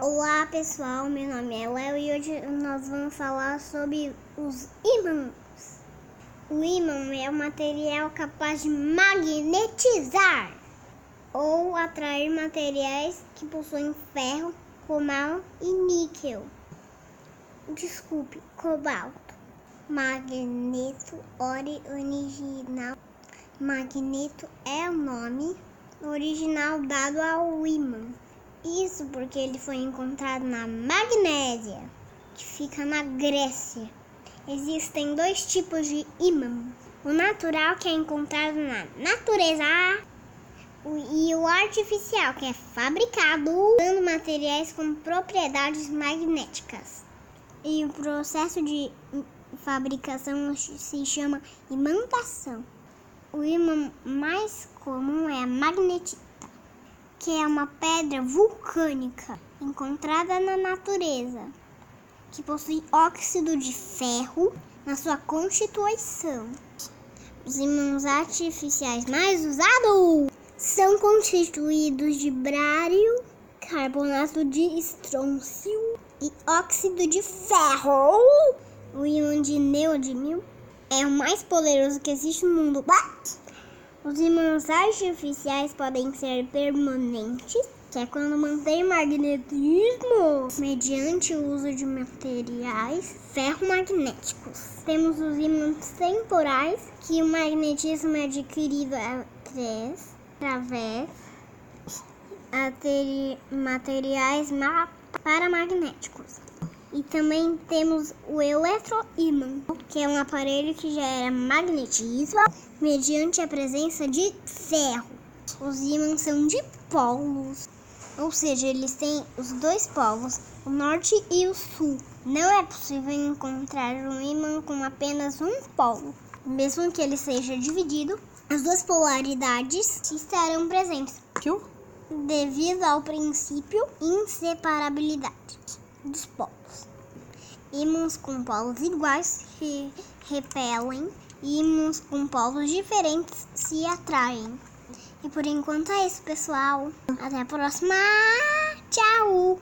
Olá pessoal, meu nome é Léo e hoje nós vamos falar sobre os ímãs. O ímã é um material capaz de magnetizar ou atrair materiais que possuem ferro, cobalto e níquel. Desculpe, cobalto. Magneto original. Magneto é o nome original dado ao ímã. Isso porque ele foi encontrado na Magnésia, que fica na Grécia. Existem dois tipos de ímã: o natural, que é encontrado na natureza, e o artificial, que é fabricado usando materiais com propriedades magnéticas. E o processo de fabricação se chama imantação. O ímã mais comum é a magnetita que é uma pedra vulcânica encontrada na natureza, que possui óxido de ferro na sua constituição. Os ímãs artificiais mais usados são constituídos de brário, carbonato de estrôncio e óxido de ferro. O ímã de neodímio é o mais poderoso que existe no mundo. Os ímãs artificiais podem ser permanentes, que é quando mantém magnetismo mediante o uso de materiais ferromagnéticos. Temos os ímãs temporais, que o magnetismo é adquirido através de materiais paramagnéticos. E também temos o eletroímã, que é um aparelho que gera magnetismo mediante a presença de ferro. Os ímãs são de polos, ou seja, eles têm os dois polos, o norte e o sul. Não é possível encontrar um ímã com apenas um polo. Mesmo que ele seja dividido, as duas polaridades estarão presentes. Devido ao princípio inseparabilidade dos polos. Ímãs com polos iguais se repelem, ímãs com polos diferentes se atraem. E por enquanto é isso, pessoal. Até a próxima. Tchau!